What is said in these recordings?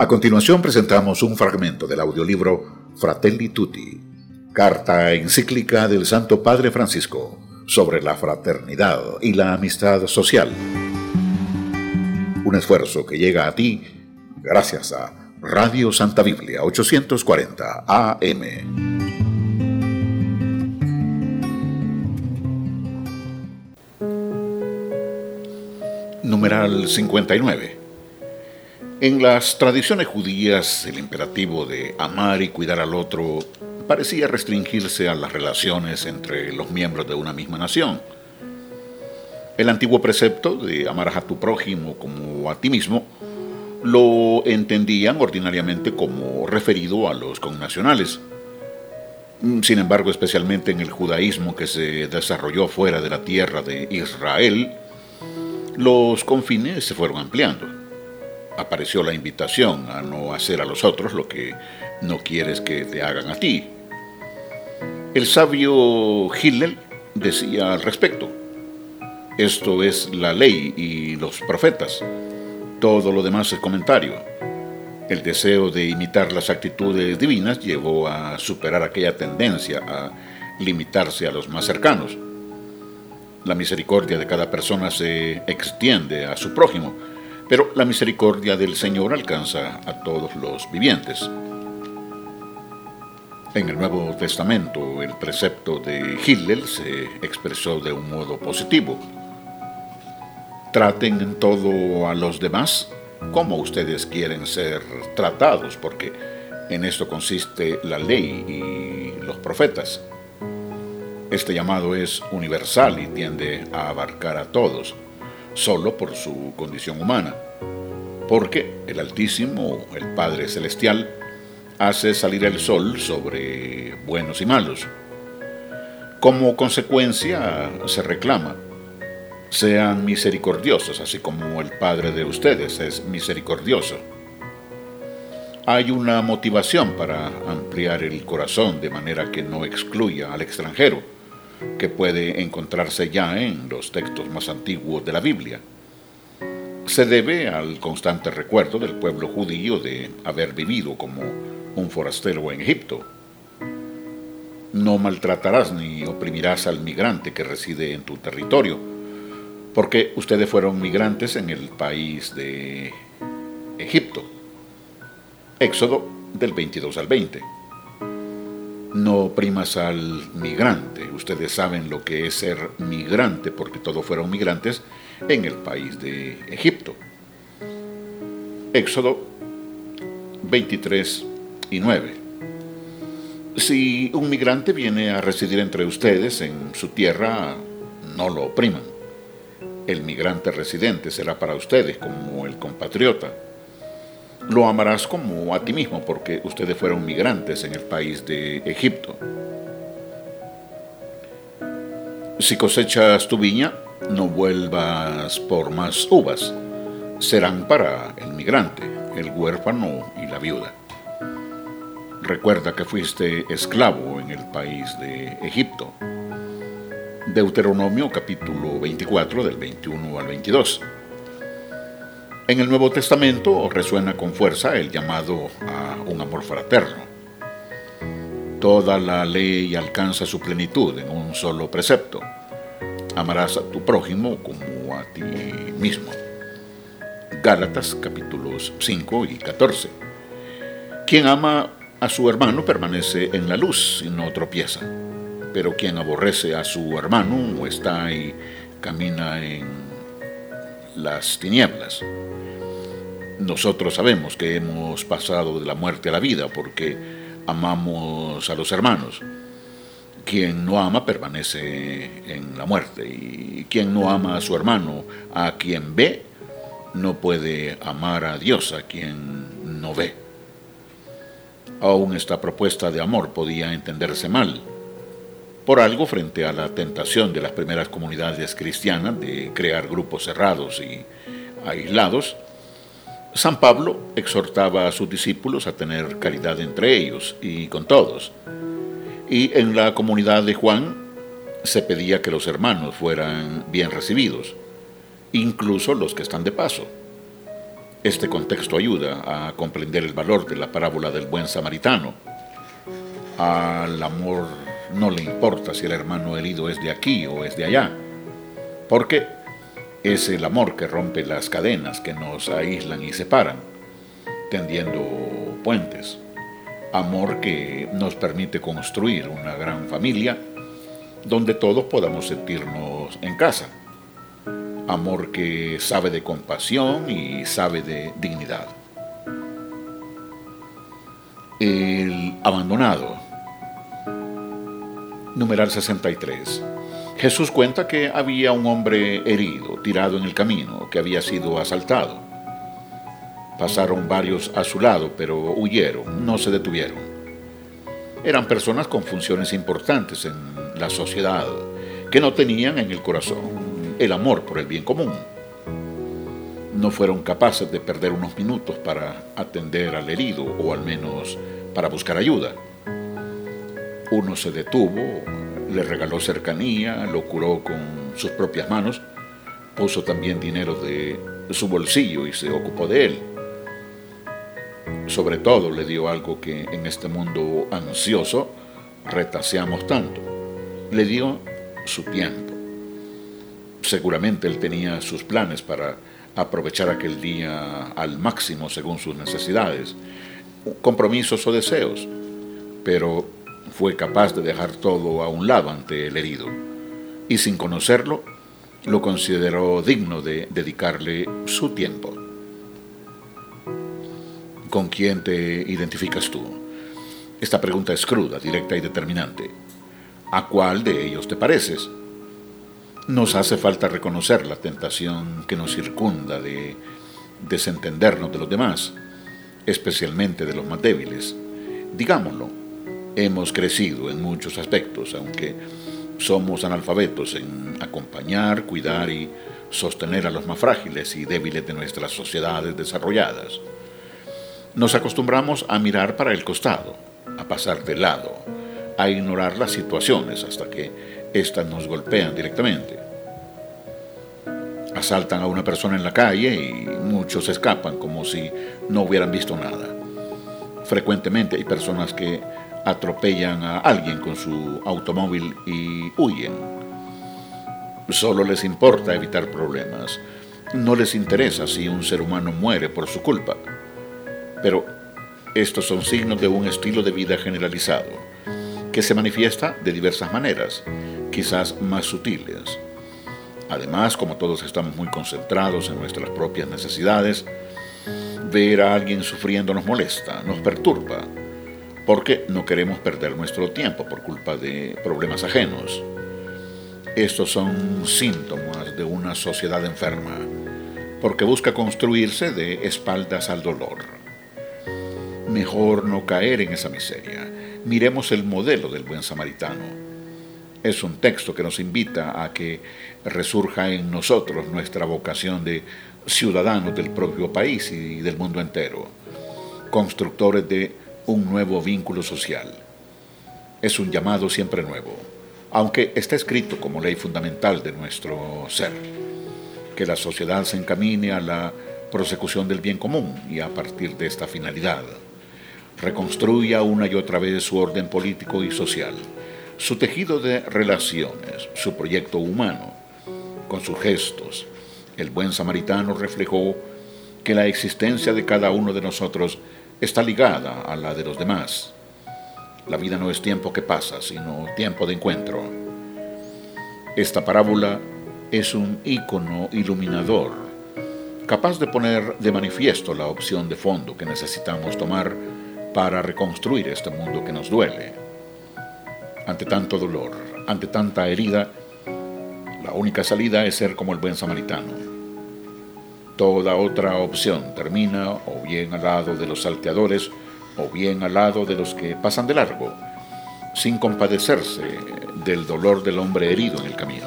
A continuación presentamos un fragmento del audiolibro Fratelli Tutti, carta encíclica del Santo Padre Francisco sobre la fraternidad y la amistad social. Un esfuerzo que llega a ti gracias a Radio Santa Biblia 840 AM. Numeral 59. En las tradiciones judías, el imperativo de amar y cuidar al otro parecía restringirse a las relaciones entre los miembros de una misma nación. El antiguo precepto de amar a tu prójimo como a ti mismo lo entendían ordinariamente como referido a los connacionales. Sin embargo, especialmente en el judaísmo que se desarrolló fuera de la tierra de Israel, los confines se fueron ampliando. Apareció la invitación a no hacer a los otros lo que no quieres que te hagan a ti. El sabio Hillel decía al respecto, esto es la ley y los profetas todo lo demás es comentario. El deseo de imitar las actitudes divinas llevó a superar aquella tendencia a limitarse a los más cercanos. La misericordia de cada persona se extiende a su prójimo, pero la misericordia del Señor alcanza a todos los vivientes. En el Nuevo Testamento, el precepto de Hillel se expresó de un modo positivo Traten en todo a los demás como ustedes quieren ser tratados, porque en esto consiste la ley y los profetas. Este llamado es universal y tiende a abarcar a todos, solo por su condición humana, porque el Altísimo, el Padre Celestial, hace salir el sol sobre buenos y malos. Como consecuencia se reclama sean misericordiosos, así como el Padre de ustedes es misericordioso. Hay una motivación para ampliar el corazón de manera que no excluya al extranjero, que puede encontrarse ya en los textos más antiguos de la Biblia. Se debe al constante recuerdo del pueblo judío de haber vivido como un forastero en Egipto. No maltratarás ni oprimirás al migrante que reside en tu territorio, porque ustedes fueron migrantes en el país de Egipto. Éxodo del 22 al 20. No primas al migrante. Ustedes saben lo que es ser migrante porque todos fueron migrantes en el país de Egipto. Éxodo 23 y 9. Si un migrante viene a residir entre ustedes en su tierra, no lo opriman el migrante residente será para ustedes como el compatriota. Lo amarás como a ti mismo porque ustedes fueron migrantes en el país de Egipto. Si cosechas tu viña, no vuelvas por más uvas. Serán para el migrante, el huérfano y la viuda. Recuerda que fuiste esclavo en el país de Egipto Deuteronomio capítulo 24 del 21 al 22. En el Nuevo Testamento resuena con fuerza el llamado a un amor fraterno. Toda la ley alcanza su plenitud en un solo precepto. Amarás a tu prójimo como a ti mismo. Gálatas capítulos 5 y 14. Quien ama a su hermano permanece en la luz y no tropieza pero quien aborrece a su hermano está y camina en las tinieblas. Nosotros sabemos que hemos pasado de la muerte a la vida porque amamos a los hermanos. Quien no ama permanece en la muerte y quien no ama a su hermano, a quien ve, no puede amar a Dios, a quien no ve. Aún esta propuesta de amor podía entenderse mal por algo frente a la tentación de las primeras comunidades cristianas de crear grupos cerrados y aislados, San Pablo exhortaba a sus discípulos a tener caridad entre ellos y con todos. Y en la comunidad de Juan se pedía que los hermanos fueran bien recibidos, incluso los que están de paso. Este contexto ayuda a comprender el valor de la parábola del buen samaritano. Al amor no le importa si el hermano herido es de aquí o es de allá, porque es el amor que rompe las cadenas que nos aíslan y separan, tendiendo puentes. Amor que nos permite construir una gran familia donde todos podamos sentirnos en casa amor que sabe de compasión y sabe de dignidad. El abandonado. Numeral 63. Jesús cuenta que había un hombre herido, tirado en el camino, que había sido asaltado. Pasaron varios a su lado, pero huyeron, no se detuvieron. Eran personas con funciones importantes en la sociedad, que no tenían en el corazón el amor por el bien común. No fueron capaces de perder unos minutos para atender al herido o al menos para buscar ayuda. Uno se detuvo, le regaló cercanía, lo curó con sus propias manos, puso también dinero de su bolsillo y se ocupó de él. Sobre todo le dio algo que en este mundo ansioso retaseamos tanto. Le dio su tiempo Seguramente él tenía sus planes para aprovechar aquel día al máximo según sus necesidades, compromisos o deseos, pero fue capaz de dejar todo a un lado ante el herido y sin conocerlo lo consideró digno de dedicarle su tiempo. ¿Con quién te identificas tú? Esta pregunta es cruda, directa y determinante. ¿A cuál de ellos te pareces? Nos hace falta reconocer la tentación que nos circunda de desentendernos de los demás, especialmente de los más débiles. Digámoslo, hemos crecido en muchos aspectos, aunque somos analfabetos en acompañar, cuidar y sostener a los más frágiles y débiles de nuestras sociedades desarrolladas. Nos acostumbramos a mirar para el costado, a pasar de lado, a ignorar las situaciones hasta que éstas nos golpean directamente asaltan a una persona en la calle y muchos escapan como si no hubieran visto nada. Frecuentemente hay personas que atropellan a alguien con su automóvil y huyen. Solo les importa evitar problemas. No les interesa si un ser humano muere por su culpa. Pero estos son signos de un estilo de vida generalizado, que se manifiesta de diversas maneras, quizás más sutiles Además, como todos estamos muy concentrados en nuestras propias necesidades, ver a alguien sufriendo nos molesta, nos perturba, porque no queremos perder nuestro tiempo por culpa de problemas ajenos. Estos son síntomas de una sociedad enferma, porque busca construirse de espaldas al dolor. Mejor no caer en esa miseria. Miremos el modelo del buen samaritano es un texto que nos invita a que resurja en nosotros nuestra vocación de ciudadanos del propio país y del mundo entero, constructores de un nuevo vínculo social. Es un llamado siempre nuevo, aunque está escrito como ley fundamental de nuestro ser, que la sociedad se encamine a la prosecución del bien común y a partir de esta finalidad, reconstruya una y otra vez su orden político y social su tejido de relaciones, su proyecto humano, con sus gestos. El buen samaritano reflejó que la existencia de cada uno de nosotros está ligada a la de los demás. La vida no es tiempo que pasa, sino tiempo de encuentro. Esta parábola es un ícono iluminador, capaz de poner de manifiesto la opción de fondo que necesitamos tomar para reconstruir este mundo que nos duele ante tanto dolor, ante tanta herida, la única salida es ser como el buen samaritano. Toda otra opción termina o bien al lado de los salteadores o bien al lado de los que pasan de largo, sin compadecerse del dolor del hombre herido en el camino.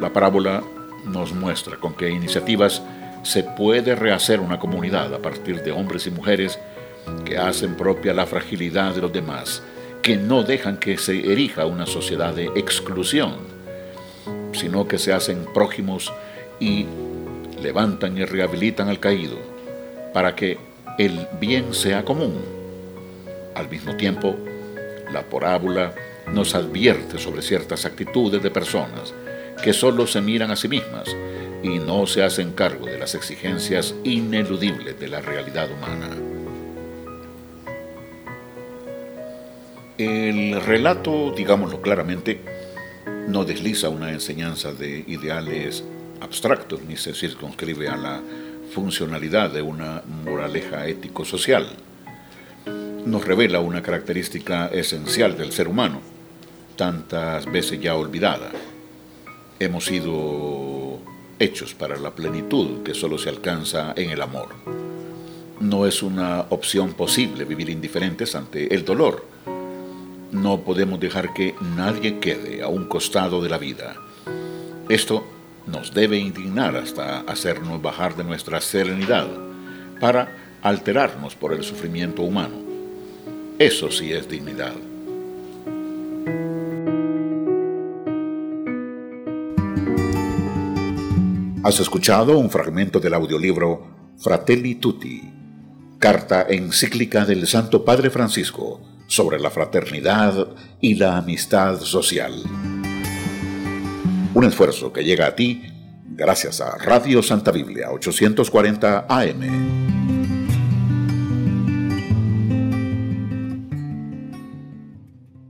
La parábola nos muestra con qué iniciativas se puede rehacer una comunidad a partir de hombres y mujeres que hacen propia la fragilidad de los demás, que no dejan que se erija una sociedad de exclusión, sino que se hacen prójimos y levantan y rehabilitan al caído, para que el bien sea común. Al mismo tiempo, la parábola nos advierte sobre ciertas actitudes de personas que solo se miran a sí mismas y no se hacen cargo de las exigencias ineludibles de la realidad humana. El relato, digámoslo claramente, no desliza una enseñanza de ideales abstractos ni se circunscribe a la funcionalidad de una moraleja ético-social. Nos revela una característica esencial del ser humano, tantas veces ya olvidada. Hemos sido hechos para la plenitud que solo se alcanza en el amor. No es una opción posible vivir indiferentes ante el dolor. No podemos dejar que nadie quede a un costado de la vida. Esto nos debe indignar hasta hacernos bajar de nuestra serenidad para alterarnos por el sufrimiento humano. Eso sí es dignidad. Has escuchado un fragmento del audiolibro Fratelli Tutti, carta encíclica del Santo Padre Francisco sobre la fraternidad y la amistad social. Un esfuerzo que llega a ti gracias a Radio Santa Biblia 840 AM.